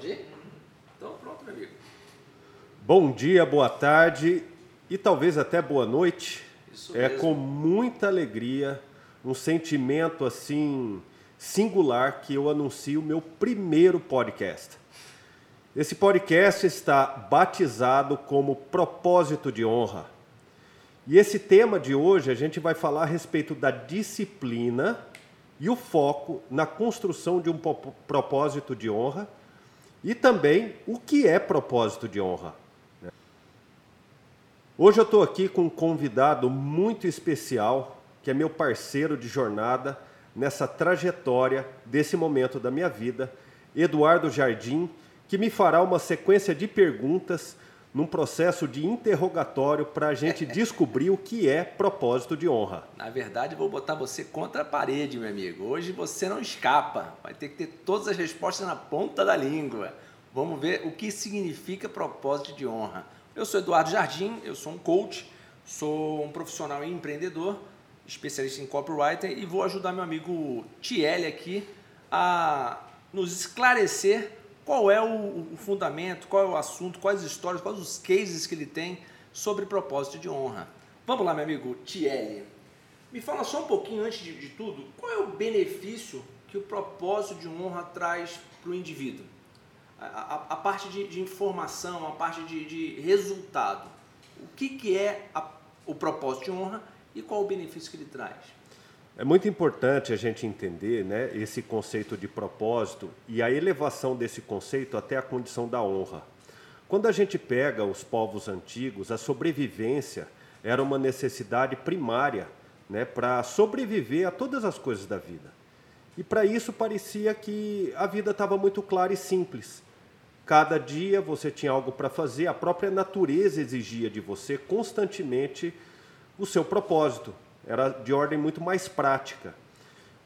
Pode ir? Então pronto, meu amigo. Bom dia, boa tarde e talvez até boa noite. Isso é mesmo. com muita alegria, um sentimento assim singular que eu anuncio o meu primeiro podcast. Esse podcast está batizado como Propósito de Honra. E esse tema de hoje a gente vai falar a respeito da disciplina e o foco na construção de um propósito de honra e também o que é propósito de honra. né? Hoje eu estou aqui com um convidado muito especial, que é meu parceiro de jornada nessa trajetória desse momento da minha vida, Eduardo Jardim, que me fará uma sequência de perguntas num processo de interrogatório para a gente descobrir o que é propósito de honra. Na verdade, vou botar você contra a parede, meu amigo. Hoje você não escapa. Vai ter que ter todas as respostas na ponta da língua. Vamos ver o que significa propósito de honra. Eu sou Eduardo Jardim, eu sou um coach, sou um profissional e empreendedor, especialista em copywriter e vou ajudar meu amigo Tiele aqui a nos esclarecer qual é o, o fundamento, qual é o assunto, quais histórias, quais os cases que ele tem sobre propósito de honra. Vamos lá, meu amigo Tiele. Me fala só um pouquinho antes de, de tudo, qual é o benefício que o propósito de honra traz para o indivíduo? A, a- a parte de, de informação, a parte de, de resultado. O que, que é a- o propósito de honra e qual o benefício que ele traz? É muito importante a gente entender né, esse conceito de propósito e a elevação desse conceito até a condição da honra. Quando a gente pega os povos antigos, a sobrevivência era uma necessidade primária né, para sobreviver a todas as coisas da vida. E para isso parecia que a vida estava muito clara e simples. Cada dia você tinha algo para fazer, a própria natureza exigia de você constantemente o seu propósito. Era de ordem muito mais prática.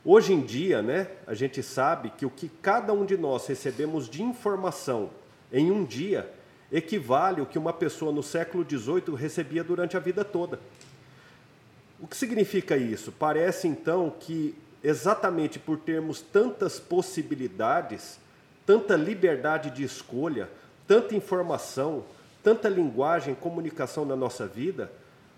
Hoje em dia, né, a gente sabe que o que cada um de nós recebemos de informação em um dia equivale ao que uma pessoa no século XVIII recebia durante a vida toda. O que significa isso? Parece então que, exatamente por termos tantas possibilidades, tanta liberdade de escolha, tanta informação, tanta linguagem, comunicação na nossa vida,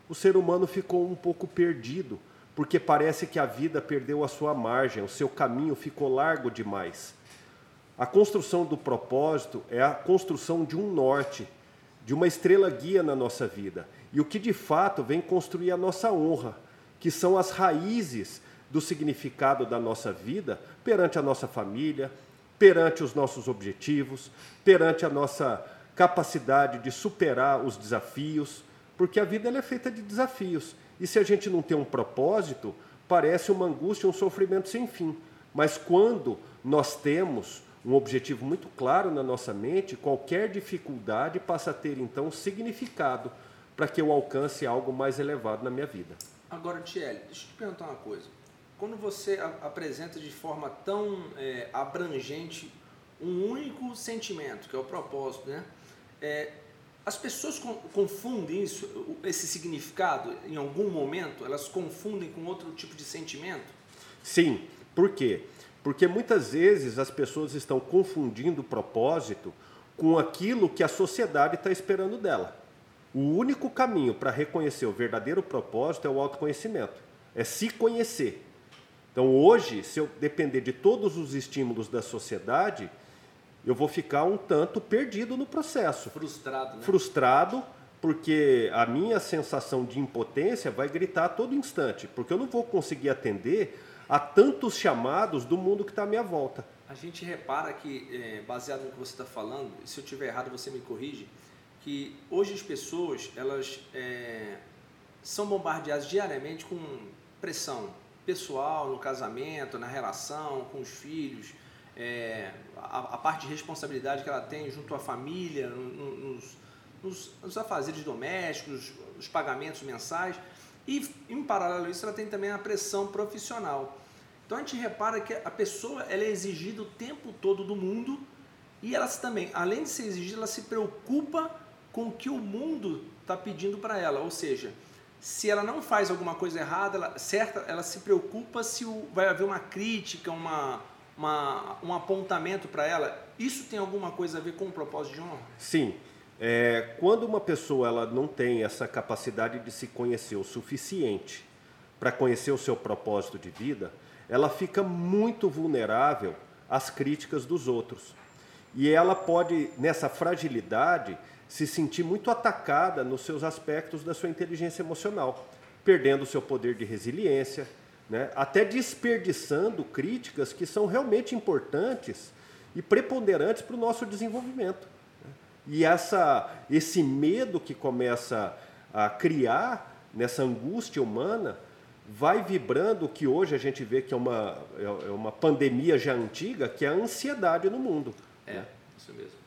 o ser humano ficou um pouco perdido, porque parece que a vida perdeu a sua margem, o seu caminho ficou largo demais. A construção do propósito é a construção de um norte, de uma estrela guia na nossa vida. E o que de fato vem construir a nossa honra, que são as raízes do significado da nossa vida perante a nossa família, perante os nossos objetivos, perante a nossa capacidade de superar os desafios, porque a vida é feita de desafios. E se a gente não tem um propósito, parece uma angústia, um sofrimento sem fim. Mas quando nós temos um objetivo muito claro na nossa mente, qualquer dificuldade passa a ter então significado para que eu alcance algo mais elevado na minha vida. Agora, Tiele, deixa eu te perguntar uma coisa. Quando você apresenta de forma tão é, abrangente um único sentimento, que é o propósito, né? É, as pessoas con- confundem isso, esse significado em algum momento? Elas confundem com outro tipo de sentimento? Sim, por quê? Porque muitas vezes as pessoas estão confundindo o propósito com aquilo que a sociedade está esperando dela. O único caminho para reconhecer o verdadeiro propósito é o autoconhecimento, é se conhecer. Então hoje, se eu depender de todos os estímulos da sociedade, eu vou ficar um tanto perdido no processo Frustrado, né? frustrado porque a minha sensação de impotência vai gritar a todo instante, porque eu não vou conseguir atender a tantos chamados do mundo que está à minha volta. A gente repara que, é, baseado no que você está falando, se eu estiver errado você me corrige, que hoje as pessoas elas é, são bombardeadas diariamente com pressão pessoal, no casamento, na relação, com os filhos, é, a, a parte de responsabilidade que ela tem junto à família, no- no- nos, nos, nos afazeres domésticos, os pagamentos mensais. E, em paralelo a isso, ela tem também a pressão profissional. Então a gente repara que a pessoa ela é exigida o tempo todo do mundo e ela também, além de ser exigida, ela se preocupa com o que o mundo está pedindo para ela. Ou seja, se ela não faz alguma coisa errada, ela, certa, ela se preocupa se o- vai haver uma crítica, uma, uma, um apontamento para ela, isso tem alguma coisa a ver com o propósito de honra? Sim. É, quando uma pessoa ela não tem essa capacidade de se conhecer o suficiente para conhecer o seu propósito de vida, ela fica muito vulnerável às críticas dos outros. E ela pode, nessa fragilidade, se sentir muito atacada nos seus aspectos da sua inteligência emocional, perdendo o seu poder de resiliência, né? até desperdiçando críticas que são realmente importantes e preponderantes para o nosso desenvolvimento. Né? E essa, esse medo que começa a criar nessa angústia humana vai vibrando o que hoje a gente vê que é uma, é uma pandemia já antiga, que é a ansiedade no mundo. É, né? isso mesmo.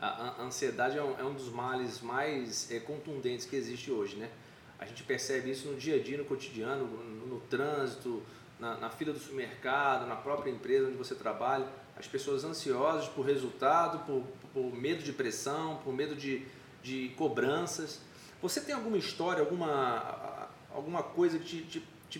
A, ansiedade é um, é um, dos males mais é, contundentes que existe hoje, né? A gente percebe isso no dia a dia, no cotidiano, no, no trânsito, na, na, fila do supermercado, na própria empresa onde você trabalha. As pessoas ansiosas por resultado, por, por medo de pressão, por medo de, de cobranças. Você tem alguma história, alguma, alguma coisa que, te, te, te,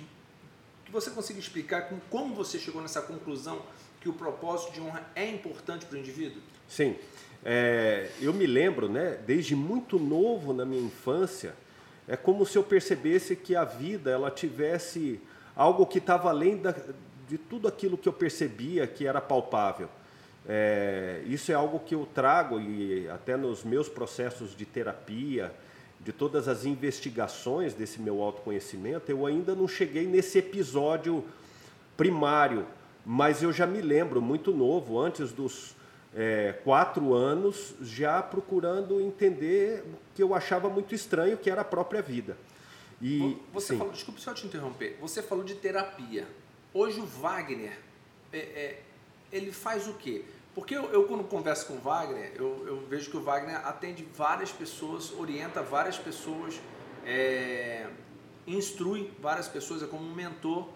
que você consiga explicar com como você chegou nessa conclusão que o propósito de honra é importante para o indivíduo? Sim. É, eu me lembro, né, desde muito novo na minha infância, é como se eu percebesse que a vida ela tivesse algo que estava além da, de tudo aquilo que eu percebia que era palpável. É, isso é algo que eu trago e até nos meus processos de terapia, de todas as investigações desse meu autoconhecimento, eu ainda não cheguei nesse episódio primário, mas eu já me lembro muito novo, antes dos é, quatro anos já procurando entender o que eu achava muito estranho, que era a própria vida. E, você sim. falou, desculpe só te interromper, você falou de terapia. Hoje o Wagner, é, é, ele faz o quê? Porque eu, eu, quando converso com o Wagner, eu, eu, vejo que o Wagner atende várias pessoas, orienta várias pessoas, é, instrui várias pessoas, é como um mentor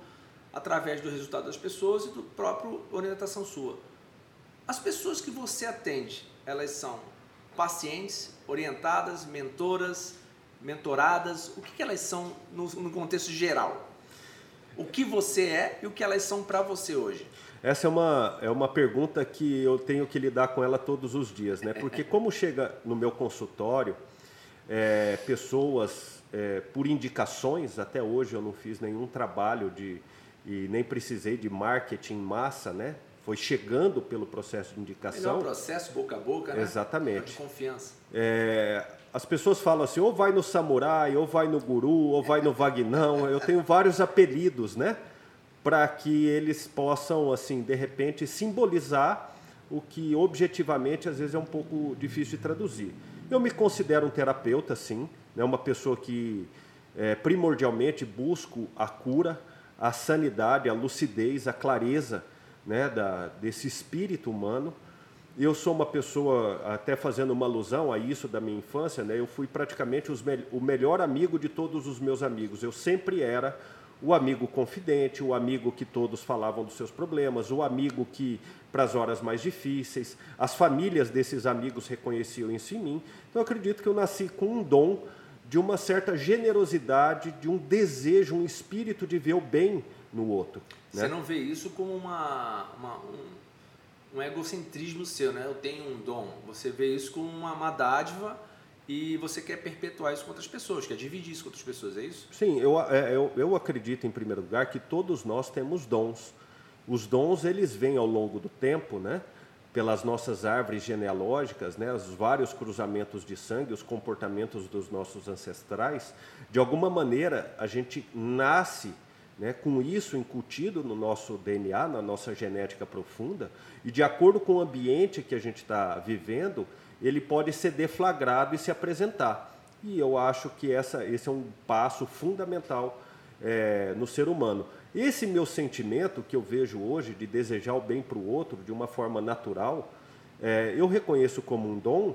através do resultado das pessoas e do próprio orientação sua. As pessoas que você atende, elas são pacientes, orientadas, mentoras, mentoradas? O que, que elas são no, no contexto geral? O que você é e o que elas são para você hoje? Essa é uma, é uma pergunta que eu tenho que lidar com ela todos os dias, né? Porque como chega no meu consultório é, pessoas é, por indicações, até hoje eu não fiz nenhum trabalho de e nem precisei de marketing massa, né? Foi chegando pelo processo de indicação. É um processo boca a boca, né? Exatamente. De confiança. É, as pessoas falam assim, ou vai no samurai, ou vai no guru, ou vai no vagnão. Eu tenho vários apelidos, né? Para que eles possam, assim, de repente, simbolizar o que objetivamente às vezes é um pouco difícil de traduzir. Eu me considero um terapeuta, sim, né? uma pessoa que é, primordialmente busco a cura, a sanidade, a lucidez, a clareza né, da, desse espírito humano. Eu sou uma pessoa, até fazendo uma alusão a isso da minha infância, né, eu fui praticamente me o melhor amigo de todos os meus amigos. Eu sempre era o amigo confidente, o amigo que todos falavam dos seus problemas, o amigo que, para as horas mais difíceis, as famílias desses amigos reconheciam isso em mim. Então, eu acredito que eu nasci com um dom de uma certa generosidade, de um desejo, um espírito de ver o bem no outro. Né? Você não vê isso como uma, uma um, um, egocentrismo seu, né? Eu tenho um dom. Você vê isso como uma, uma dádiva e você quer perpetuar isso com outras pessoas, quer dividir isso com outras pessoas, é isso? Sim, eu, é, eu, eu acredito, em primeiro lugar, que todos nós temos dons. Os dons, eles vêm ao longo do tempo, né? pelas nossas árvores genealógicas, né, os vários cruzamentos de sangue, os comportamentos dos nossos ancestrais, de alguma maneira a gente nasce né, com isso incutido no nosso DNA, na nossa genética profunda, e de acordo com o ambiente que a gente está vivendo, ele pode ser deflagrado e se apresentar. E eu acho que essa, esse é um passo fundamental é, no ser humano. Esse meu sentimento que eu vejo hoje de desejar o bem para o outro de uma forma natural, é, eu reconheço como um dom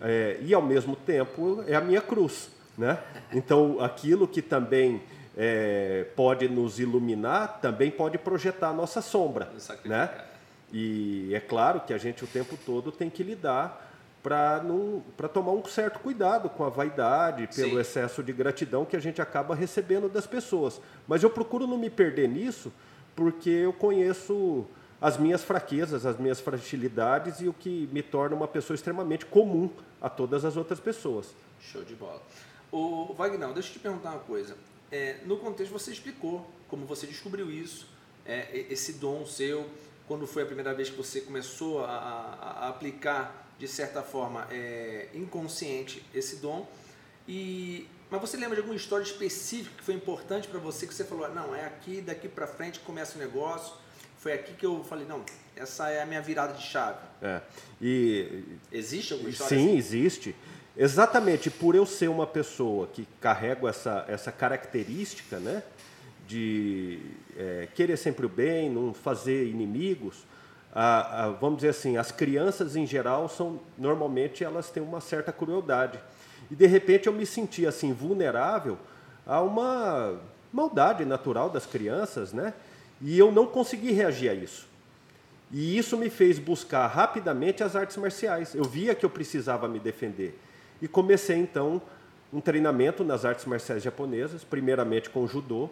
é, e ao mesmo tempo é a minha cruz. Né? Então, aquilo que também é, pode nos iluminar, também pode projetar a nossa sombra. Né? E é claro que a gente o tempo todo tem que lidar para tomar um certo cuidado com a vaidade, pelo Sim. excesso de gratidão que a gente acaba recebendo das pessoas. Mas eu procuro não me perder nisso, porque eu conheço as minhas fraquezas, as minhas fragilidades e o que me torna uma pessoa extremamente comum a todas as outras pessoas. Show de bola. O Wagner, deixa eu te perguntar uma coisa. É, no contexto você explicou como você descobriu isso, é, esse dom seu, quando foi a primeira vez que você começou a, a, a aplicar de certa forma é, inconsciente esse dom. E mas você lembra de alguma história específica que foi importante para você que você falou, não, é aqui, daqui para frente começa o negócio. Foi aqui que eu falei, não, essa é a minha virada de chave. É. E existe alguma história Sim, assim? existe. Exatamente por eu ser uma pessoa que carrego essa, essa característica, né? De é, querer sempre o bem, não fazer inimigos. A, a, vamos dizer assim, as crianças em geral são normalmente elas têm uma certa crueldade. E de repente eu me senti assim vulnerável a uma maldade natural das crianças, né? E eu não consegui reagir a isso. E isso me fez buscar rapidamente as artes marciais. Eu via que eu precisava me defender. E comecei então um treinamento nas artes marciais japonesas, primeiramente com o judô,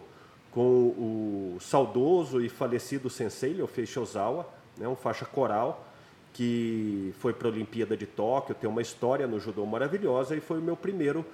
com o saudoso e falecido sensei Leofei Shozawa, né, um faixa coral, que foi para a Olimpíada de Tóquio, tem uma história no judô maravilhosa e foi o meu primeiro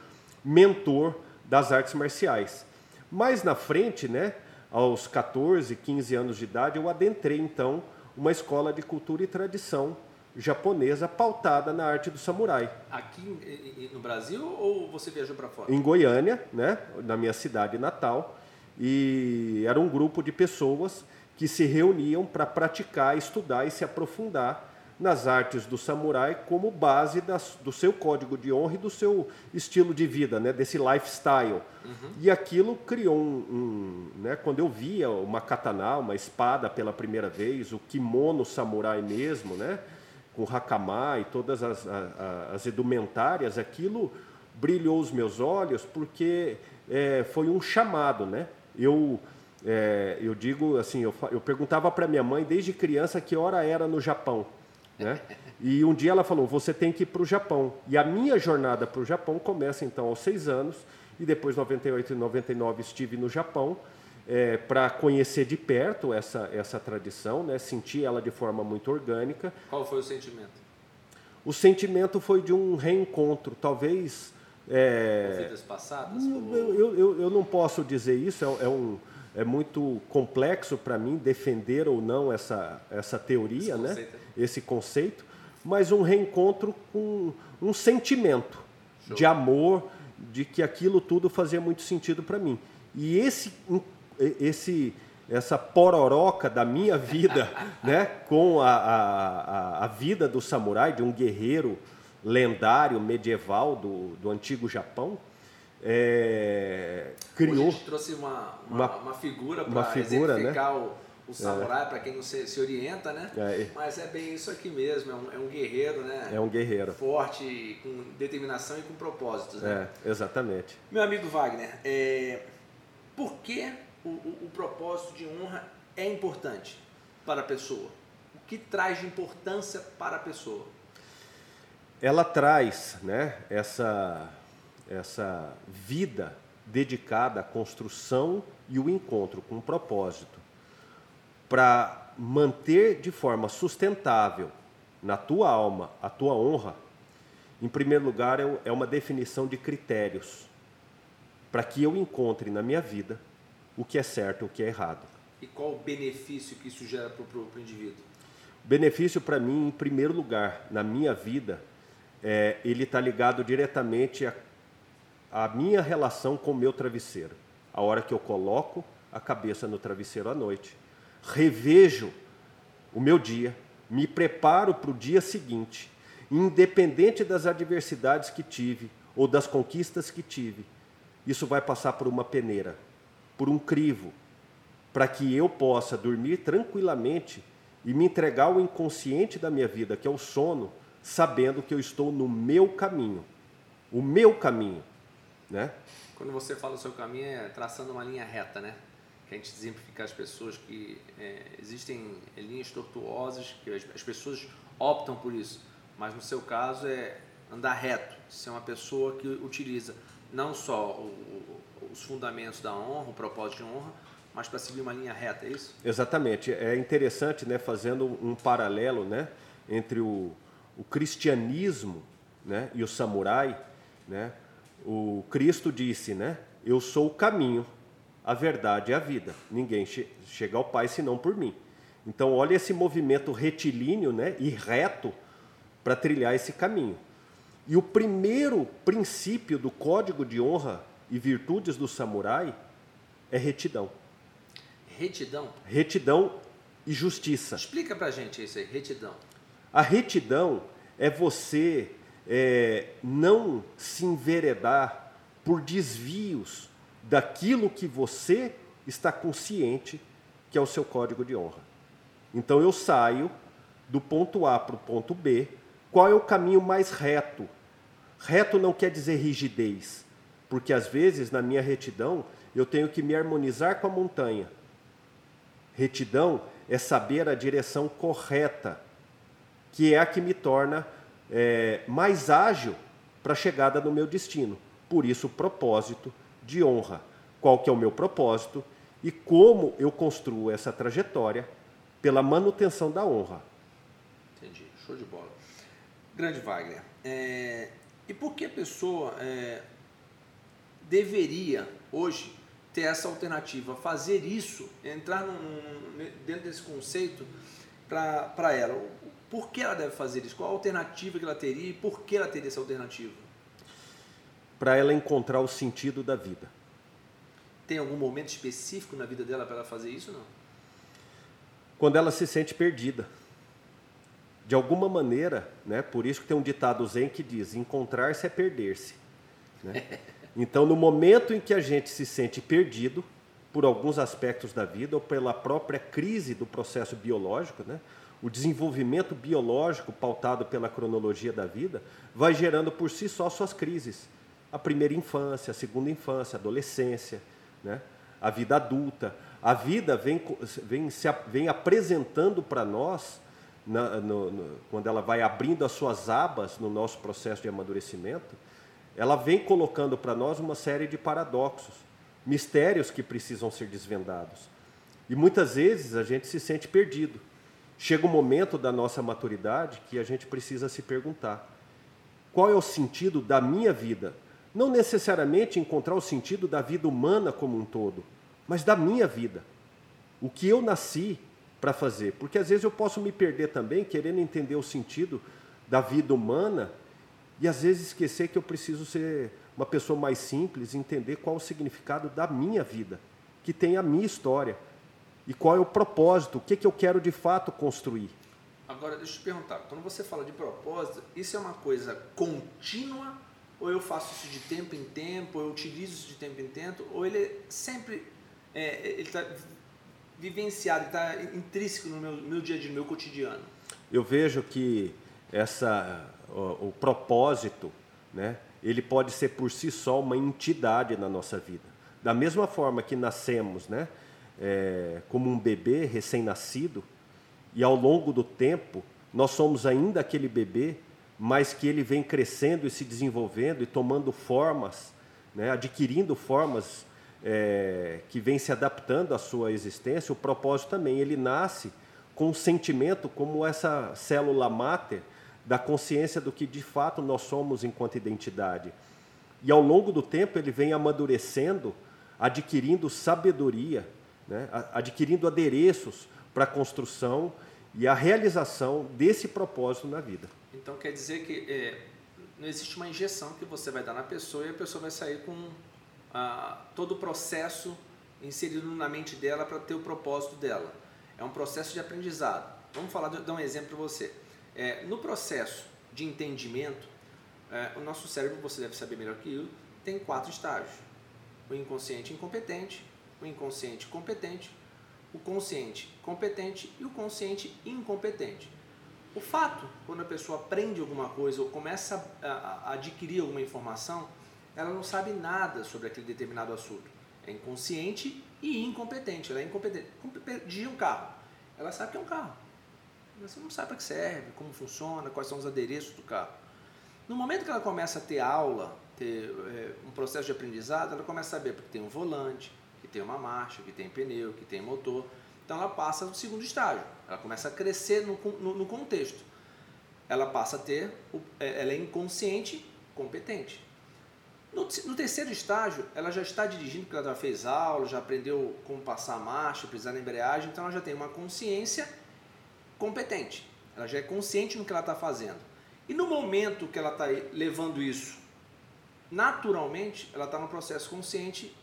mentor das artes marciais. Mais na frente, né, aos 14, 15 anos de idade, eu adentrei então uma escola de cultura e tradição japonesa pautada na arte do samurai. Aqui no Brasil ou você viajou para fora? Em Goiânia, né, na minha cidade natal, e era um grupo de pessoas que se reuniam para praticar, estudar e se aprofundar nas artes do samurai como base das, do seu código de honra e do seu estilo de vida, né, desse lifestyle. Uhum. E aquilo criou um, um, né, quando eu via uma katana, uma espada pela primeira vez, o kimono samurai mesmo, né, com hakama e todas as, as, as edumentárias, aquilo brilhou os meus olhos porque é, foi um chamado, né? Eu é, eu digo assim, eu, eu perguntava para minha mãe desde criança que hora era no Japão. Né? E um dia ela falou: você tem que ir para o Japão. E a minha jornada para o Japão começa então aos seis anos, e depois, 98 e 99, estive no Japão é, para conhecer de perto essa, essa tradição, né? sentir ela de forma muito orgânica. Qual foi o sentimento? O sentimento foi de um reencontro, talvez. É... Vidas passadas? Eu, eu, eu, eu, não posso dizer isso, é, é um é muito complexo para mim defender ou não essa, essa teoria, esse né? esse conceito, mas um reencontro com um sentimento Show. de amor, de que aquilo tudo fazia muito sentido para mim. E esse, esse, essa pororoca da minha vida, né, com a, a, a vida do samurai, de um guerreiro lendário medieval do, do antigo Japão, é, criou. Hoje a gente trouxe uma, uma, uma, uma figura para exemplificar né? o, o samurai, é. para quem não se, se orienta, né? É. Mas é bem isso aqui mesmo, é um, é um, guerreiro, né? É um guerreiro. Forte, com determinação e com propósitos, né? É, exatamente. Meu amigo Wagner, é, por que o, o, o propósito de honra é importante para a pessoa? O que traz de importância para a pessoa? Ela traz, né, essa essa vida dedicada à construção e o encontro com um propósito para manter de forma sustentável na tua alma a tua honra, em primeiro lugar é, é uma definição de critérios para que eu encontre na minha vida o que é certo o que é errado. E qual o benefício que isso gera para o indivíduo? Benefício para mim, em primeiro lugar, na minha vida, é, ele está ligado diretamente a a minha relação com o meu travesseiro. A hora que eu coloco a cabeça no travesseiro à noite, revejo o meu dia, me preparo para o dia seguinte, independente das adversidades que tive ou das conquistas que tive. Isso vai passar por uma peneira, por um crivo, para que eu possa dormir tranquilamente e me entregar ao inconsciente da minha vida, que é o sono, sabendo que eu estou no meu caminho. O meu caminho. Né? Quando você fala o seu caminho, é traçando uma linha reta, né? Que a gente exemplifica as pessoas que é, existem linhas tortuosas, que as, as, pessoas optam por isso. Mas no seu caso é andar reto, ser uma pessoa que utiliza não só o, os fundamentos da honra, o propósito de honra, mas para seguir uma linha reta, é isso? Exatamente. É interessante, né, fazendo um paralelo, né, entre o, o cristianismo, né, e o samurai, né? O Cristo disse, né, eu sou o caminho, a verdade e a vida. Ninguém che chega ao Pai senão por mim. Então, olha esse movimento retilíneo, né, e reto para trilhar esse caminho. E o primeiro princípio do código de honra e virtudes do samurai é retidão. Retidão? Retidão e justiça. Explica pra gente isso aí, retidão. A retidão é você é, não se enveredar por desvios daquilo que você está consciente que é o seu código de honra. Então eu saio do ponto A para o ponto B. Qual é o caminho mais reto? Reto não quer dizer rigidez, porque às vezes na minha retidão eu tenho que me harmonizar com a montanha. Retidão é saber a direção correta, que é a que me torna é, mais ágil para a chegada no meu destino. Por isso, propósito de honra. Qual que é o meu propósito e como eu construo essa trajetória pela manutenção da honra. Entendi, show de bola. Grande Wagner. É, e por que a pessoa é, deveria hoje ter essa alternativa, fazer isso, entrar num, dentro desse conceito para ela. Por que ela deve fazer isso? Qual a alternativa que ela teria e por que ela teria essa alternativa? Para ela encontrar o sentido da vida. Tem algum momento específico na vida dela para ela fazer isso não? Quando ela se sente perdida. De alguma maneira, né? por isso que tem um ditado zen que diz: encontrar-se é perder-se. Né? Então, no momento em que a gente se sente perdido por alguns aspectos da vida ou pela própria crise do processo biológico, né? o desenvolvimento biológico pautado pela cronologia da vida vai gerando por si só suas crises. A primeira infância, a segunda infância, a adolescência, né? a vida adulta. A vida vem, vem, se, vem apresentando para nós, na, no, no, quando ela vai abrindo as suas abas no nosso processo de amadurecimento, ela vem colocando para nós uma série de paradoxos, mistérios que precisam ser desvendados. E muitas vezes a gente se sente perdido. Chega um momento da nossa maturidade que a gente precisa se perguntar: qual é o sentido da minha vida? Não necessariamente encontrar o sentido da vida humana como um todo, mas da minha vida. O que eu nasci para fazer. Porque às vezes eu posso me perder também querendo entender o sentido da vida humana e às vezes esquecer que eu preciso ser uma pessoa mais simples, entender qual o significado da minha vida, que tem a minha história. E qual é o propósito, o que, que eu quero de fato construir. Agora, deixa eu te perguntar, quando você fala de propósito, isso é uma coisa contínua ou eu faço isso de tempo em tempo, ou eu utilizo isso de tempo em tempo, ou ele é sempre é, ele está vivenciado, está intrínseco no meu, meu dia a dia, no meu cotidiano? Eu vejo que essa o, o propósito, né, ele pode ser por si só uma entidade na nossa vida. Da mesma forma que nascemos, né, é, como um bebê recém-nascido, e ao longo do tempo nós somos ainda aquele bebê, mas que ele vem crescendo e se desenvolvendo e tomando formas, né, adquirindo formas é, que vem se adaptando à sua existência. O propósito também, ele nasce com um sentimento como essa célula máter da consciência do que de fato nós somos enquanto identidade. E ao longo do tempo ele vem amadurecendo, adquirindo sabedoria, né? adquirindo adereços para a construção e a realização desse propósito na vida. Então quer dizer que é, não existe uma injeção que você vai dar na pessoa e a pessoa vai sair com ah, todo o processo inserido na mente dela para ter o propósito dela. É um processo de aprendizado. Vamos falar, dar um exemplo para você. É, no processo de entendimento, é, o nosso cérebro, você deve saber melhor que eu, tem quatro estágios: o inconsciente incompetente, o inconsciente competente, o consciente competente e o consciente incompetente. O fato, quando a pessoa aprende alguma coisa ou começa a, a adquirir alguma informação, ela não sabe nada sobre aquele determinado assunto. É inconsciente e incompetente. Ela é incompetente. Dirigir um carro. Ela sabe que é um carro você não sabe para que serve, como funciona, quais são os adereços do carro. No momento que ela começa a ter aula, ter é, um processo de aprendizado, ela começa a saber porque tem um volante, que tem uma marcha, que tem pneu, que tem motor. Então ela passa no segundo estágio. Ela começa a crescer no, no, no contexto. Ela passa a ter, é, ela é inconsciente, competente. No, no, terceiro estágio, ela já está dirigindo, porque ela já fez aula, já aprendeu como passar a marcha, pisar na embreagem, então ela já tem uma consciência competente. Ela já é consciente no que ela está fazendo. E no momento que ela está levando isso naturalmente, ela está no processo consciente,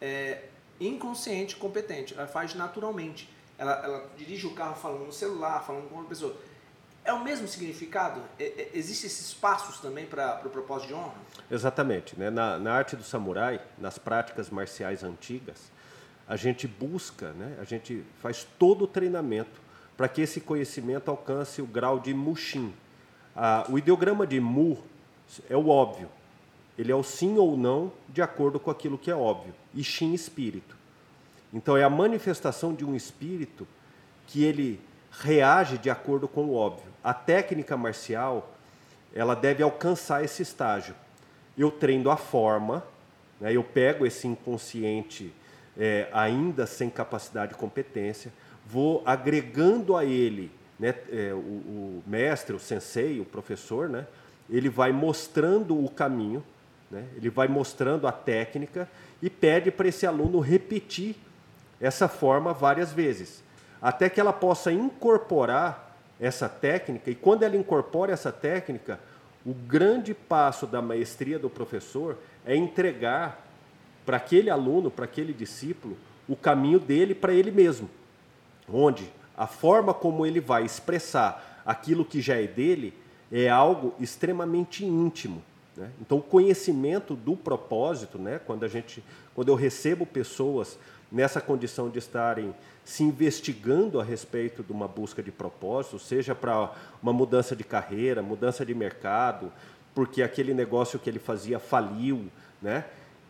é, inconsciente, competente. Ela faz naturalmente. Ela, ela, dirige o carro falando no celular, falando com outra pessoa. É o mesmo significado? É, é, Existem esses passos também para o pro propósito de honra? Exatamente. Né? Na, na arte do samurai, nas práticas marciais antigas, a gente busca, né? a gente faz todo o treinamento para que esse conhecimento alcance o grau de Mushin. Ah, o ideograma de Mu é o óbvio. Ele é o sim ou não de acordo com aquilo que é óbvio. E Shin, espírito. Então é a manifestação de um espírito que ele reage de acordo com o óbvio. A técnica marcial, ela deve alcançar esse estágio. Eu treino a forma, né, eu pego esse inconsciente é, ainda sem capacidade e competência, vou agregando a ele, né, é, o, o, mestre, o sensei, o professor, né, ele vai mostrando o caminho, né, ele vai mostrando a técnica e pede para esse aluno repetir essa forma várias vezes, até que ela possa incorporar essa técnica, e quando ela incorpora essa técnica, o grande passo da maestria do professor é entregar para aquele aluno, para aquele discípulo, o caminho dele para ele mesmo onde a forma como ele vai expressar aquilo que já é dele é algo extremamente íntimo. Né? Então, o conhecimento do propósito, né? quando, a gente, quando eu recebo pessoas nessa condição de estarem se investigando a respeito de uma busca de propósito, seja para uma mudança de carreira, mudança de mercado, porque aquele negócio que ele fazia faliu, né?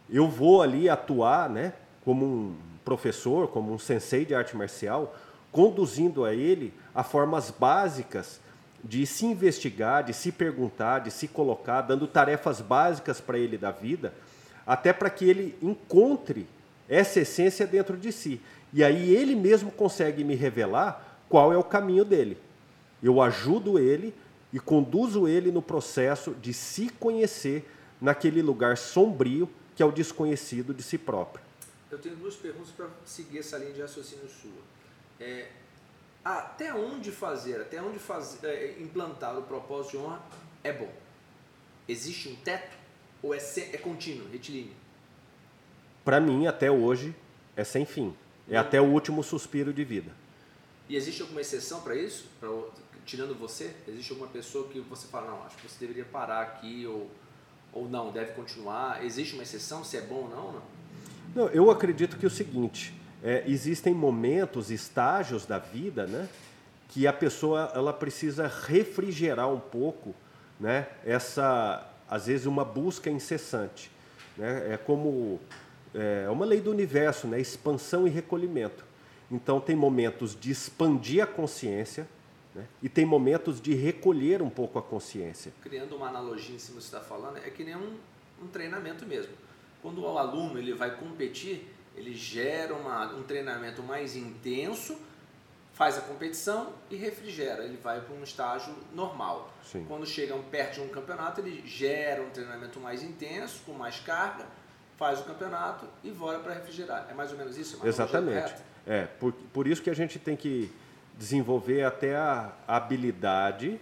Eu vou ali atuar, né, como um professor, como um sensei de arte marcial, conduzindo a ele a formas básicas de se investigar, de se perguntar, de se colocar, dando tarefas básicas para ele da vida, até para que ele encontre essa essência dentro de si. E aí ele mesmo consegue me revelar qual é o caminho dele. Eu ajudo ele e conduzo ele no processo de se conhecer naquele lugar sombrio que é o desconhecido de si próprio. Eu tenho duas perguntas para seguir essa linha de raciocínio sua é, até onde fazer, até onde fazer, é, implantar o propósito de honra é bom. Existe um teto ou é, é contínuo, retilíneo? Para mim, até hoje, é sem fim. É hum. até o último suspiro de vida. E existe alguma exceção para isso? Pra, tirando você, existe alguma pessoa que você fala, não, acho que você deveria parar aqui ou, ou não, deve continuar? Existe uma exceção, se é bom ou não? Não, não eu acredito que é o seguinte, é, existem momentos, estágios da vida, né, que a pessoa ela precisa refrigerar um pouco, né, essa às vezes uma busca incessante, né, é como é uma lei do universo, né, expansão e recolhimento. Então tem momentos de expandir a consciência né, e tem momentos de recolher um pouco a consciência. Criando uma analogia em cima do que você está falando, é que nem um, um treinamento mesmo. Quando o aluno ele vai competir, ele gera uma, um treinamento mais intenso, faz a competição e refrigera. Ele vai para um estágio normal. Sim. Quando chega perto de um campeonato, ele gera um treinamento mais intenso, com mais carga, faz o campeonato e volta para refrigerar. É mais ou menos isso? Exatamente. É, por, por isso que a gente tem que desenvolver até a habilidade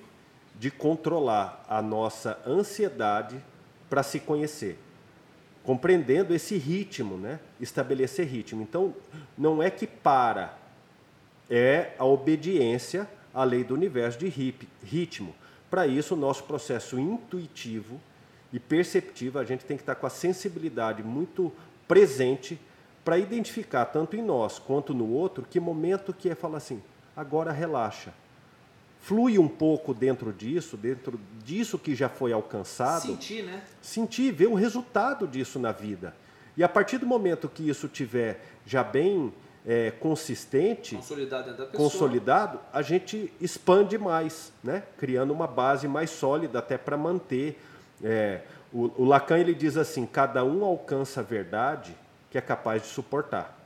de controlar a nossa ansiedade para se conhecer compreendendo esse ritmo, né? estabelecer ritmo. Então, não é que para, é a obediência à lei do universo de ritmo. Para isso, o nosso processo intuitivo e perceptivo, a gente tem que estar com a sensibilidade muito presente para identificar, tanto em nós quanto no outro, que momento que é falar assim, agora relaxa flui um pouco dentro disso, dentro disso que já foi alcançado. Sentir, né? Sentir, ver o resultado disso na vida. E a partir do momento que isso tiver já bem é, consistente, consolidado, consolidado, a gente expande mais, né? criando uma base mais sólida até para manter. É, o, o, Lacan ele diz assim: cada um alcança a verdade que é capaz de suportar.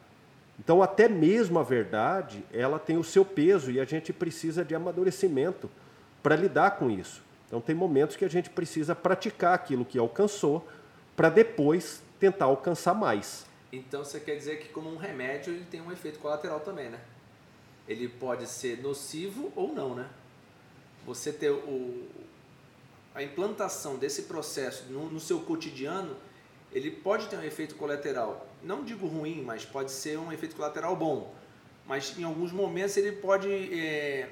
Então, até mesmo a verdade, ela tem o seu peso e a gente precisa de amadurecimento para lidar com isso. Então, tem momentos que a gente precisa praticar aquilo que alcançou para depois tentar alcançar mais. Então, você quer dizer que, como um remédio, ele tem um efeito colateral também, né? Ele pode ser nocivo ou não, né? Você ter o, a implantação desse processo no, no seu cotidiano, ele pode ter um efeito colateral não digo ruim, mas pode ser um efeito colateral bom. Mas em alguns momentos ele pode é,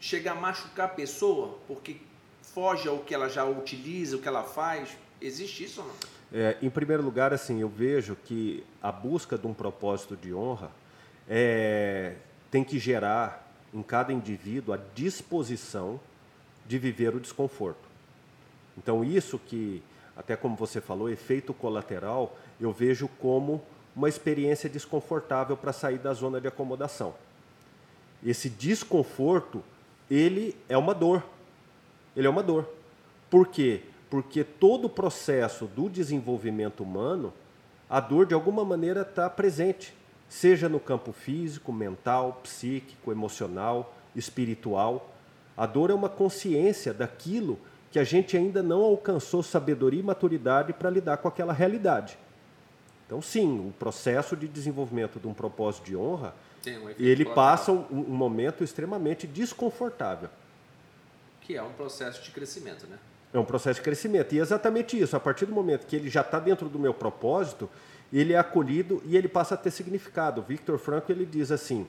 chegar a machucar a pessoa, porque foge ao que ela já utiliza, o que ela faz. Existe isso ou não? É, em primeiro lugar, assim, eu vejo que a busca de um propósito de honra é, tem que gerar em cada indivíduo a disposição de viver o desconforto. Então, isso que, até como você falou, efeito colateral, eu vejo como uma experiência desconfortável para sair da zona de acomodação. Esse desconforto, ele é uma dor. Ele é uma dor. Por quê? Porque todo o processo do desenvolvimento humano, a dor de alguma maneira está presente, seja no campo físico, mental, psíquico, emocional, espiritual. A dor é uma consciência daquilo que a gente ainda não alcançou sabedoria e maturidade para lidar com aquela realidade. Então, sim, o processo de desenvolvimento de um propósito de honra, um ele passa um, um, momento extremamente desconfortável. Que é um processo de crescimento, né? É um processo de crescimento. E é exatamente isso. A partir do momento que ele já está dentro do meu propósito, ele é acolhido e ele passa a ter significado. Victor Franco ele diz assim: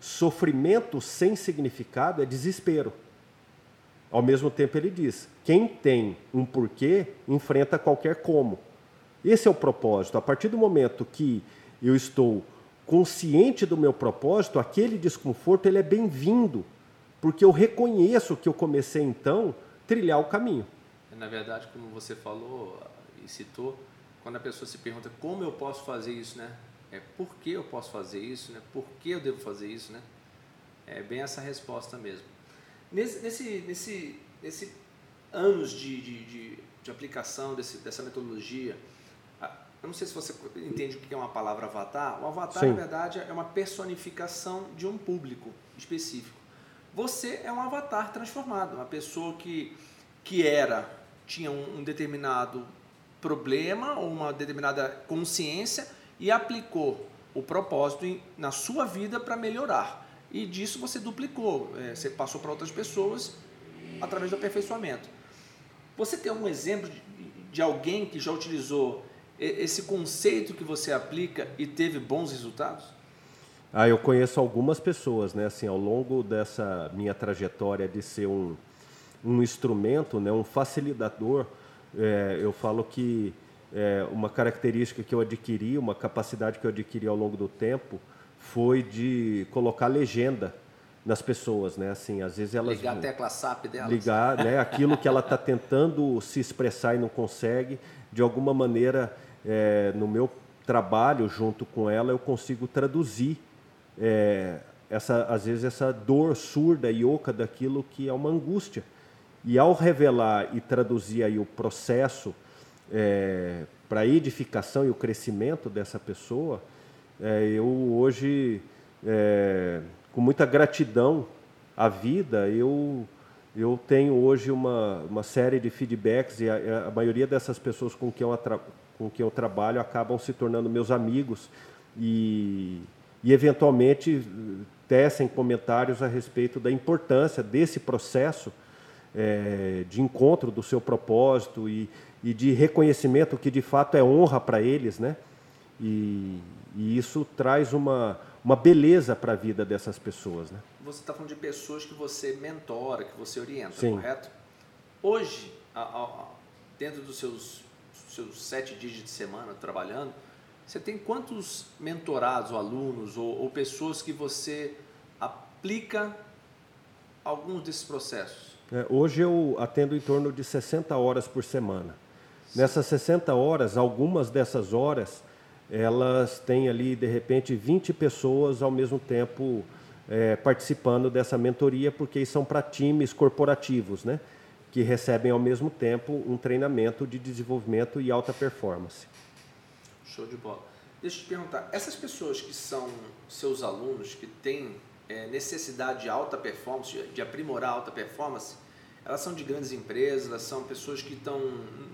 sofrimento sem significado é desespero. Ao mesmo tempo, ele diz: quem tem um porquê enfrenta qualquer como. Esse é o propósito. A partir do momento que eu estou consciente do meu propósito, aquele desconforto ele é bem-vindo, porque eu reconheço que eu comecei então trilhar o caminho. Na verdade, como você falou e citou, quando a pessoa se pergunta como eu posso fazer isso, né? É por que eu posso fazer isso, né? Por que eu devo fazer isso, né? É bem essa resposta mesmo. Nesse, nesse, nesse, nesse anos de, de, de, de aplicação desse, dessa metodologia, eu não sei se você entende o que é uma palavra avatar. O avatar, Sim. na verdade, é uma personificação de um público específico. Você é um avatar transformado, uma pessoa que, que era, tinha um, um determinado problema ou uma determinada consciência e aplicou o propósito em, na sua vida para melhorar. E disso você duplicou, é, você passou para outras pessoas através do aperfeiçoamento. Você tem algum exemplo de, de alguém que já utilizou esse conceito que você aplica e teve bons resultados? Ah, eu conheço algumas pessoas, né? Assim, ao longo dessa minha trajetória de ser um, um instrumento, né? Um facilitador, é, eu falo que é, uma característica que eu adquiri, uma capacidade que eu adquiri ao longo do tempo, foi de colocar legenda nas pessoas, né? Assim, às vezes elas ligar a tecla SAP delas. Ligar, né? Aquilo que ela está tentando se expressar e não consegue, de alguma maneira é, no meu trabalho junto com ela, eu consigo traduzir é, essa, às vezes essa dor surda e oca daquilo que é uma angústia. E ao revelar e traduzir aí o processo é, para a edificação e o crescimento dessa pessoa, é, eu hoje, é, com muita gratidão à vida, eu, eu tenho hoje uma, uma série de feedbacks e a, a maioria dessas pessoas com quem eu com quem eu trabalho acabam se tornando meus amigos e, e eventualmente tecem comentários a respeito da importância desse processo é, de encontro do seu propósito e, e, de reconhecimento que de fato é honra para eles, né? E, e, isso traz uma, uma beleza para a vida dessas pessoas, né? Você está falando de pessoas que você mentora, que você orienta, Sim. correto? Hoje, a, a, dentro dos seus seus sete dias de semana trabalhando, você tem quantos mentorados, ou alunos, ou, ou pessoas que você aplica alguns desses processos? É, hoje eu atendo em torno de 60 horas por semana. Nessas 60 horas, algumas dessas horas, elas têm ali, de repente, 20 pessoas ao mesmo tempo é, participando dessa mentoria, porque são para times corporativos, né? que recebem ao mesmo tempo um treinamento de desenvolvimento e alta performance. Show de bola. Deixa eu te perguntar, essas pessoas que são seus alunos, que têm é, necessidade de alta performance, de, aprimorar a alta performance, elas são de grandes empresas, elas são pessoas que estão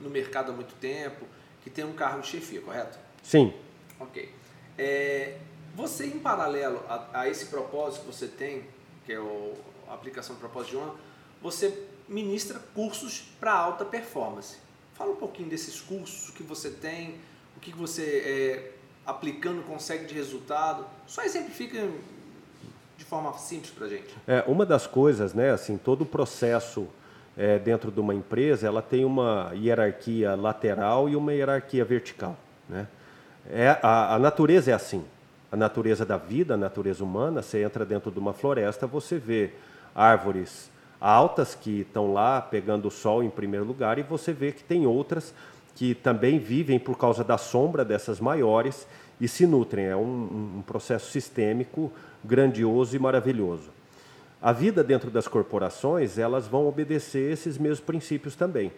no mercado há muito tempo, que têm um cargo de chefia, correto? Sim. Ok. É, você, em paralelo a, a, esse propósito que você tem, que é o, a aplicação do propósito de honra, você ministra cursos para alta performance. Fala um pouquinho desses cursos que você tem, o que você, é, aplicando, consegue de resultado. Só exemplifica de forma simples para a gente. É, uma das coisas, né, assim, todo o processo é, dentro de uma empresa, ela tem uma hierarquia lateral e uma hierarquia vertical, né? É, a, a natureza é assim. A natureza da vida, a natureza humana, você entra dentro de uma floresta, você vê árvores altas que estão lá pegando o sol em primeiro lugar e você vê que tem outras que também vivem por causa da sombra dessas maiores e se nutrem. É um, um processo sistêmico grandioso e maravilhoso. A vida dentro das corporações, elas vão obedecer esses mesmos princípios também.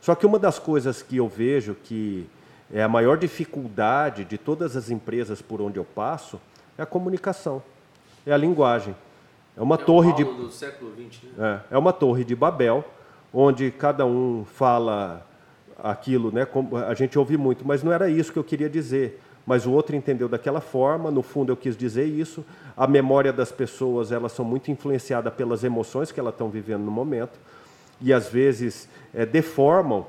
Só que uma das coisas que eu vejo que é a maior dificuldade de todas as empresas por onde eu passo é a comunicação, é a linguagem. É uma é torre de do século XX, né? é, é uma torre de Babel, onde cada um fala aquilo, né? A gente ouve muito, mas não era isso que eu queria dizer. Mas o outro entendeu daquela forma. No fundo, eu quis dizer isso. A memória das pessoas, elas são muito influenciadas pelas emoções que elas estão vivendo no momento e às vezes é, deformam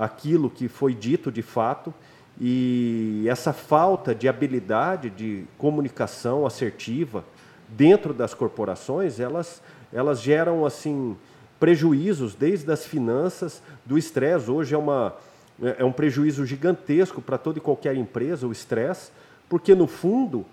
aquilo que foi dito de fato. E essa falta de habilidade de comunicação assertiva dentro das corporações, elas, elas geram assim prejuízos desde as finanças, do estresse. Hoje é, uma, é um prejuízo gigantesco para toda e qualquer empresa, o estresse, porque no fundo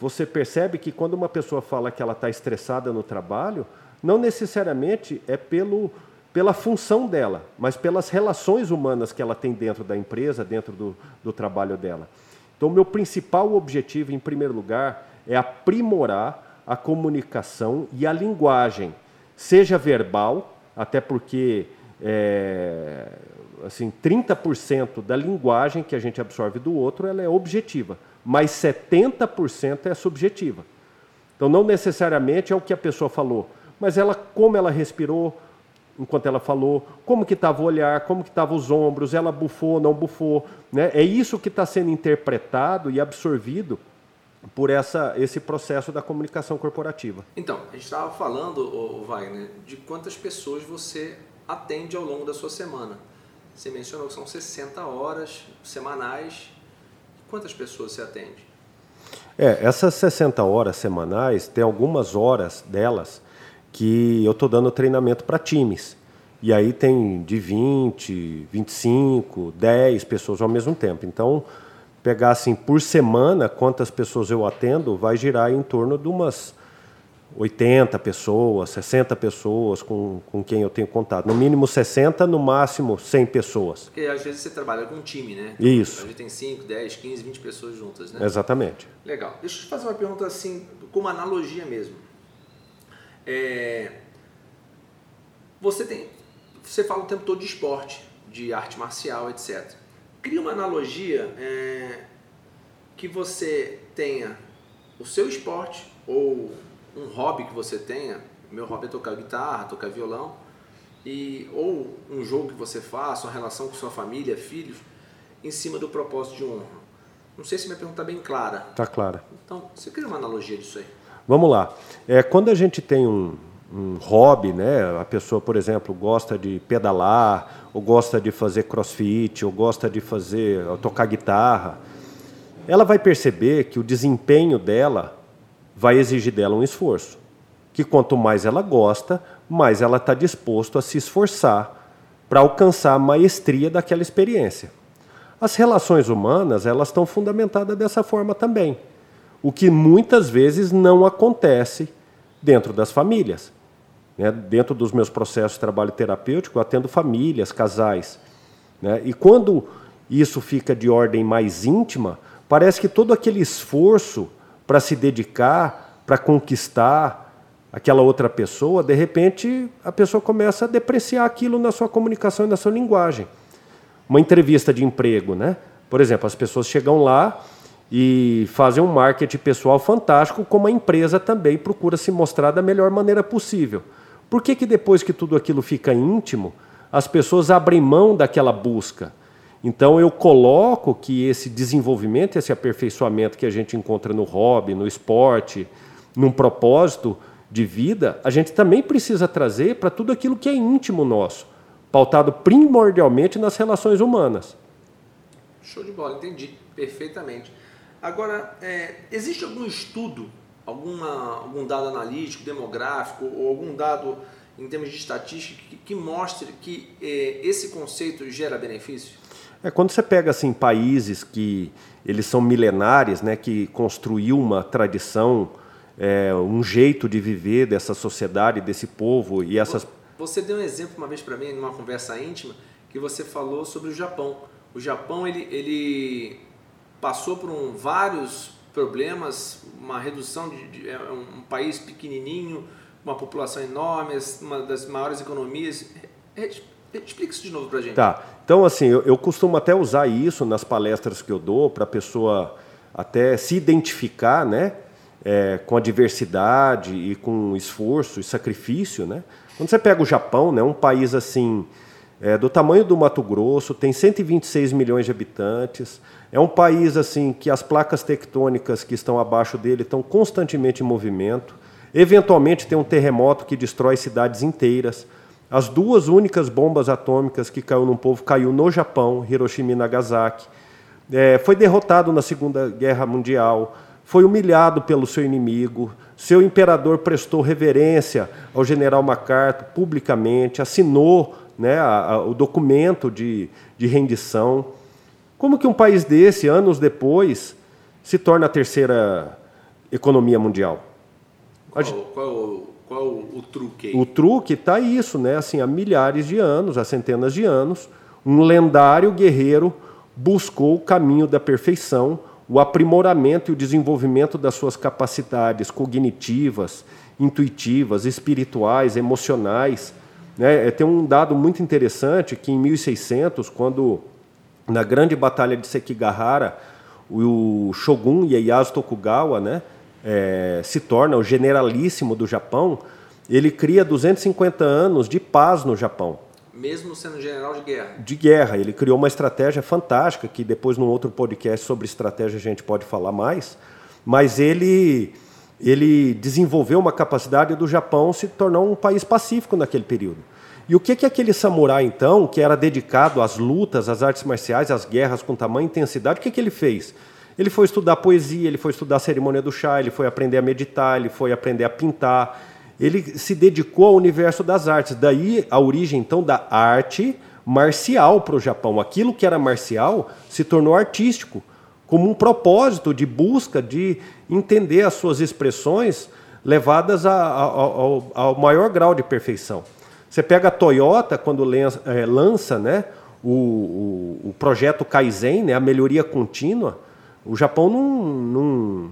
você percebe que quando uma pessoa fala que ela está estressada no trabalho, não necessariamente é pelo, pela função dela, mas pelas relações humanas que ela tem dentro da empresa, dentro do, do trabalho dela. Então, meu principal objetivo, em primeiro lugar, é aprimorar a comunicação e a linguagem, seja verbal, até porque é, assim 30% da linguagem que a gente absorve do outro ela é objetiva, mas 70% é subjetiva. Então, não necessariamente é o que a pessoa falou, mas ela como ela respirou enquanto ela falou, como que estava o olhar, como que estavam os ombros, ela bufou, não bufou, né? É isso que está sendo interpretado e absorvido por essa, esse processo da comunicação corporativa. Então, a gente estava falando, Wagner, de quantas pessoas você atende ao longo da sua semana. Você mencionou que são 60 horas semanais. Quantas pessoas você atende? É, essas 60 horas semanais, tem algumas horas delas que eu estou dando treinamento para times. E aí tem de 20, 25, 10 pessoas ao mesmo tempo. Então, pegar assim por semana quantas pessoas eu atendo, vai girar em torno de umas 80 pessoas, 60 pessoas com, com quem eu tenho contato. No mínimo 60, no máximo 100 pessoas. Porque às vezes você trabalha com um time, né? Isso. A gente tem 5, 10, 15, 20 pessoas juntas, né? Exatamente. Legal. Deixa eu te fazer uma pergunta assim, com uma analogia mesmo. É... Você tem, você fala o tempo todo de esporte, de arte marcial, etc. Cria uma analogia é... que você tenha o seu esporte ou um hobby que você tenha. Meu hobby é tocar guitarra, tocar violão e ou um jogo que você faça, uma relação com sua família, filhos, em cima do propósito de honra. Não sei se minha pergunta está bem clara. Está clara. Então, você cria uma analogia disso aí. Vamos lá. É, quando a gente tem um, um hobby, né? A pessoa, por exemplo, gosta de pedalar, ou gosta de fazer crossfit, ou gosta de fazer tocar guitarra, ela vai perceber que o desempenho dela vai exigir dela um esforço. Que quanto mais ela gosta, mais ela está disposto a se esforçar para alcançar a maestria daquela experiência. As relações humanas elas estão fundamentadas dessa forma também o que muitas vezes não acontece dentro das famílias. Né? Dentro dos meus processos de trabalho terapêutico, eu atendo famílias, casais. Né? E quando isso fica de ordem mais íntima, parece que todo aquele esforço para se dedicar, para conquistar aquela outra pessoa, de repente a pessoa começa a depreciar aquilo na sua comunicação e na sua linguagem. Uma entrevista de emprego, né? Por exemplo, as pessoas chegam lá e fazem um marketing pessoal fantástico, como a empresa também procura se mostrar da melhor maneira possível. Por que, que depois que tudo aquilo fica íntimo, as pessoas abrem mão daquela busca? Então eu coloco que esse desenvolvimento, esse aperfeiçoamento que a gente encontra no hobby, no esporte, num propósito de vida, a gente também precisa trazer para tudo aquilo que é íntimo nosso, pautado primordialmente nas relações humanas. Show de bola, entendi perfeitamente. Agora, é, existe algum estudo, alguma, algum dado analítico, demográfico, ou algum dado em termos de estatística que, que mostre que é, esse conceito gera benefício? É quando você pega assim países que eles são milenares, né, que construiu uma tradição, é, um jeito de viver dessa sociedade, desse povo e essas. Você deu um exemplo uma vez para mim numa conversa íntima que você falou sobre o Japão. O Japão ele, ele passou por um, vários problemas, uma redução de, de é um país pequenininho, uma população enorme, uma das maiores economias. Explica isso de novo para gente. Tá. Então, assim, eu, eu costumo até usar isso nas palestras que eu dou para a pessoa até se identificar, né? É, com a diversidade e com esforço e sacrifício, né? Quando você pega o Japão, né, um país assim é, do tamanho do Mato Grosso, tem 126 milhões de habitantes, é um país assim que as placas tectônicas que estão abaixo dele estão constantemente em movimento. Eventualmente tem um terremoto que destrói cidades inteiras. As duas únicas bombas atômicas que caiu num povo caiu no Japão, Hiroshima e Nagasaki. É, foi derrotado na Segunda Guerra Mundial, foi humilhado pelo seu inimigo. Seu imperador prestou reverência ao general MacArthur publicamente, assinou né, a, a, o documento de, de rendição. Como que um país desse, anos depois, se torna a terceira economia mundial? Qual, qual qual o truque aí? O truque está isso, né? Assim, há milhares de anos, há centenas de anos, um lendário guerreiro buscou o caminho da perfeição, o aprimoramento e o desenvolvimento das suas capacidades cognitivas, intuitivas, espirituais, emocionais. Né? É, tem um dado muito interessante que em 1600, quando na grande batalha de Sekigahara, o shogun Ieyasu Tokugawa, né, é, se torna o generalíssimo do Japão, ele cria 250 anos de paz no Japão. Mesmo sendo general de guerra. De guerra. Ele criou uma estratégia fantástica, que depois, num outro podcast sobre estratégia, a gente pode falar mais. Mas ele, ele desenvolveu uma capacidade do Japão se tornar um país pacífico naquele período. E o que, que aquele samurai, então, que era dedicado às lutas, às artes marciais, às guerras com tamanha intensidade, o que, que ele fez? Ele foi estudar poesia, ele foi estudar a cerimônia do chá, ele foi aprender a meditar, ele foi aprender a pintar. Ele se dedicou ao universo das artes. Daí a origem, então, da arte marcial para o Japão. Aquilo que era marcial se tornou artístico, como um propósito de busca de entender as suas expressões levadas a, a, ao, ao, maior grau de perfeição. Você pega a Toyota, quando eh, lança né, o, o, o projeto Kaizen, né, a melhoria contínua, o Japão não, não,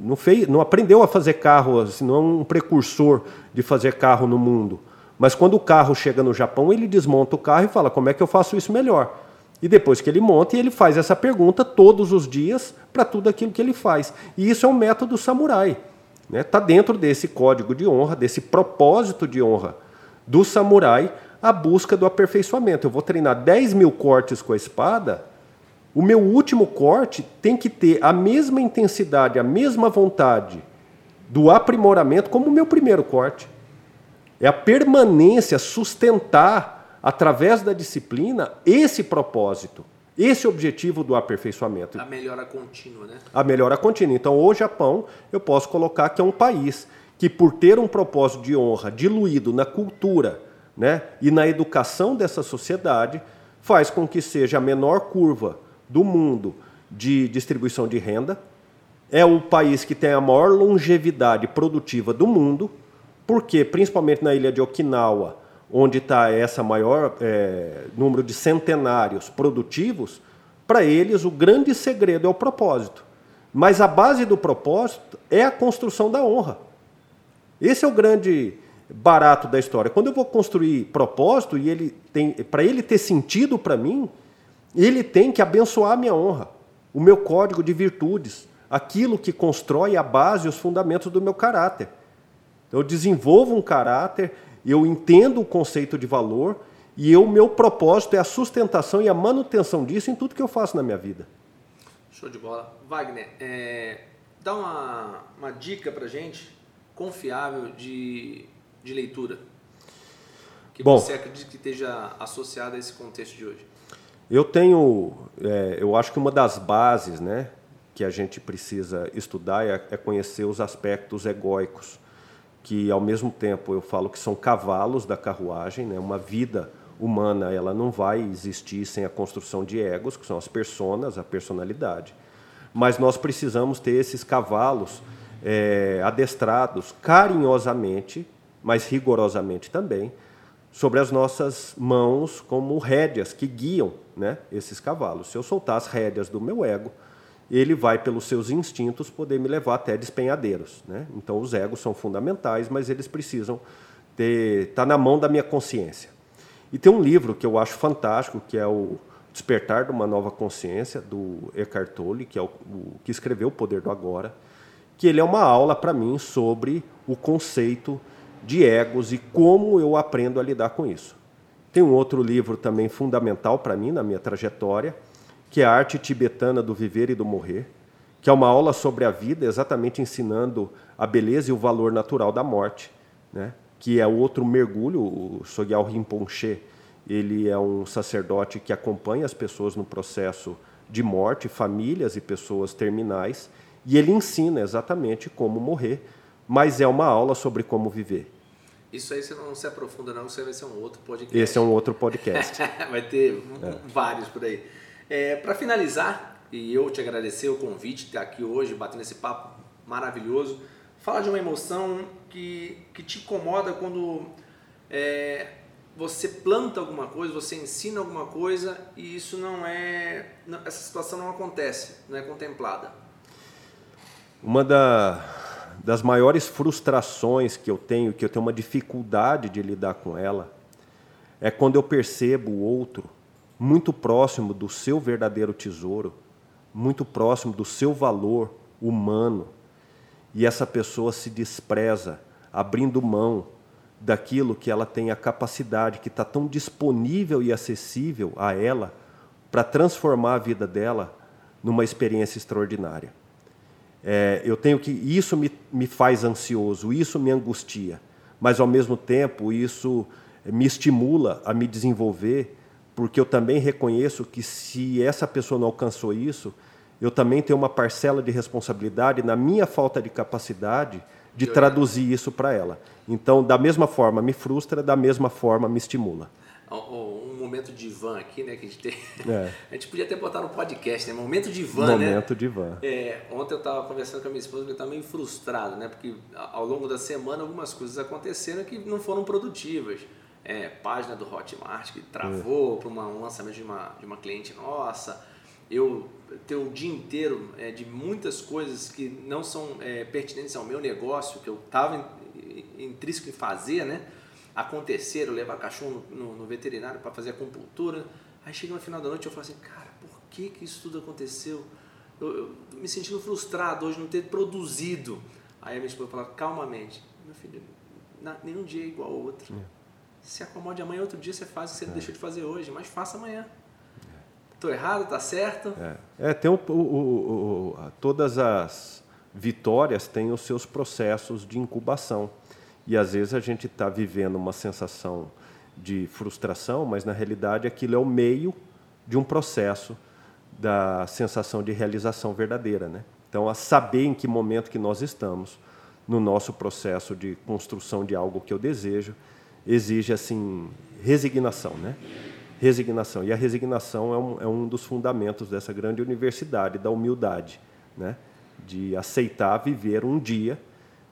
não, fez, não aprendeu a fazer carro, assim, não é um precursor de fazer carro no mundo. Mas quando o carro chega no Japão, ele desmonta o carro e fala: como é que eu faço isso melhor? E depois que ele monta, ele faz essa pergunta todos os dias para tudo aquilo que ele faz. E isso é um método samurai. Está né? Tá dentro desse código de honra, desse propósito de honra do samurai, a busca do aperfeiçoamento. Eu vou treinar 10 mil cortes com a espada o meu último corte tem que ter a mesma intensidade, a mesma vontade do aprimoramento como o meu primeiro corte. É a permanência, sustentar através da disciplina esse propósito, esse objetivo do aperfeiçoamento. A melhora contínua, né? A melhora contínua. Então, o Japão, eu posso colocar que é um país que, por ter um propósito de honra diluído na cultura né, e na educação dessa sociedade, faz com que seja a menor curva do mundo de distribuição de renda, é o país que tem a maior longevidade produtiva do mundo, porque, principalmente na ilha de Okinawa, onde está essa maior é, número de centenários produtivos, para eles o grande segredo é o propósito. Mas a base do propósito é a construção da honra. Esse é o grande barato da história. Quando eu vou construir propósito e ele tem, para ele ter sentido para mim, ele tem que abençoar a minha honra. o meu código de virtudes, aquilo que constrói a base e os fundamentos do meu caráter. Eu desenvolvo um caráter, eu entendo o conceito de valor e o meu propósito é a sustentação e a manutenção disso em tudo que eu faço na minha vida. Show de bola. Wagner, é, dá uma, uma dica para gente confiável de, de leitura que Bom, você acredita que esteja associada a esse contexto de hoje. Eu tenho, é, eu acho que uma das bases, né, que a gente precisa estudar é, é conhecer os aspectos egóicos, que ao mesmo tempo eu falo que são cavalos da carruagem, né, uma vida humana ela não vai existir sem a construção de egos, que são as personas, a personalidade. Mas nós precisamos ter esses cavalos é, adestrados carinhosamente, mas rigorosamente também, sobre as nossas mãos como rédeas que guiam né, esses cavalos. Se eu soltar as rédeas do meu ego, ele vai, pelos seus instintos, poder me levar até despenhadeiros. Né? Então, os egos são fundamentais, mas eles precisam estar tá na mão da minha consciência. E tem um livro que eu acho fantástico, que é o Despertar de uma Nova Consciência, do Eckhart Tolle, que é o, o que escreveu O Poder do Agora, que ele é uma aula para mim sobre o conceito de egos e como eu aprendo a lidar com isso. Tem um outro livro também fundamental para mim na minha trajetória, que é a Arte Tibetana do Viver e do Morrer, que é uma aula sobre a vida, exatamente ensinando a beleza e o valor natural da morte, né? que é outro mergulho. O Sogyal Rinpoche, ele é um sacerdote que acompanha as pessoas no processo de morte, famílias e pessoas terminais, e ele ensina exatamente como morrer, mas é uma aula sobre como viver. Isso aí você não se aprofunda não, você vai ser um outro podcast. Esse é um outro podcast. vai ter é. vários por aí. É, Para finalizar, e eu te agradecer o convite de estar aqui hoje, batendo esse papo maravilhoso, fala de uma emoção que, que te incomoda quando é, você planta alguma coisa, você ensina alguma coisa e isso não é. Não, essa situação não acontece, não é contemplada. Uma da, das maiores frustrações que eu tenho, que eu tenho uma dificuldade de lidar com ela, é quando eu percebo o outro muito próximo do seu verdadeiro tesouro, muito próximo do seu valor humano, e essa pessoa se despreza, abrindo mão daquilo que ela tem a capacidade, que está tão disponível e acessível a ela, para transformar a vida dela numa experiência extraordinária. É, eu tenho que isso me, me faz ansioso, isso me angustia, mas ao mesmo tempo isso me estimula a me desenvolver, porque eu também reconheço que se essa pessoa não alcançou isso, eu também tenho uma parcela de responsabilidade na minha falta de capacidade de traduzir isso para ela. Então, da mesma forma me frustra, da mesma forma me estimula. Um momento de van aqui, né, que a gente tem. É. A gente podia até botar no podcast, né? Momento de van, momento né? Momento de van. É, ontem eu estava conversando com a minha esposa, eu estava meio frustrado, né? Porque ao longo da semana algumas coisas aconteceram que não foram produtivas. É, página do Hotmart que travou é. para um lançamento de uma, de uma cliente nossa eu ter um dia inteiro é, de muitas coisas que não são é, pertinentes ao meu negócio, que eu estava intrínseco em fazer, né? Acontecer, eu levar cachorro no, no, veterinário para fazer acupuntura. Aí chega no final da noite eu falo assim, cara, por que, que isso tudo aconteceu? Eu, eu me sentindo frustrado hoje não ter produzido. Aí a minha esposa fala, calmamente, meu filho, nenhum dia é igual ao outro. É. Se acomode amanhã, outro dia você faz o que você é. deixou de fazer hoje, mas faça amanhã. Estou errado, está certo? É, é tem o, o, o, todas as vitórias têm os seus processos de incubação. E às vezes a gente está vivendo uma sensação de frustração, mas na realidade aquilo é o meio de um processo da sensação de realização verdadeira, né? Então, a saber em que momento que nós estamos no nosso processo de construção de algo que eu desejo, exige assim resignação, né? resignação. E a resignação é um, é um dos fundamentos dessa grande universidade, da humildade, né? de aceitar viver um dia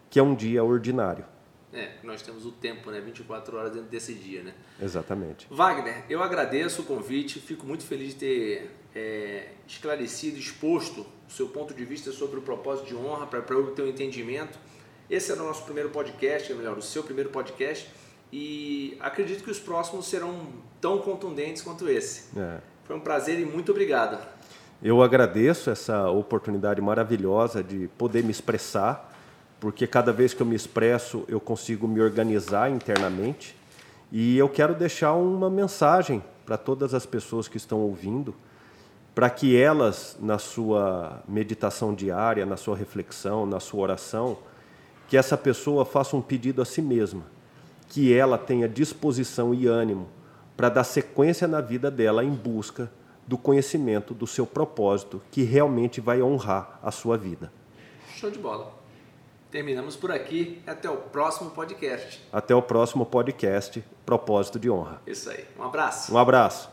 que é um dia ordinário. É, nós temos o tempo, né? 24 horas dentro desse dia, né? Exatamente. Wagner, eu agradeço o convite, fico muito feliz de ter é, esclarecido, exposto o seu ponto de vista sobre o propósito de honra para eu ter um entendimento. Esse era o nosso primeiro podcast, ou melhor, o seu primeiro podcast e acredito que os próximos serão tão contundentes quanto esse. É. Foi um prazer e muito obrigado. Eu agradeço essa oportunidade maravilhosa de poder me expressar, porque cada vez que eu me expresso eu consigo me organizar internamente. E eu quero deixar uma mensagem para todas as pessoas que estão ouvindo, para que elas, na sua meditação diária, na sua reflexão, na sua oração, que essa pessoa faça um pedido a si mesma, que ela tenha disposição e ânimo para dar sequência na vida dela em busca do conhecimento do seu propósito, que realmente vai honrar a sua vida. Show de bola. Terminamos por aqui. Até o próximo podcast. Até o próximo podcast, Propósito de Honra. Isso aí. Um abraço. Um abraço.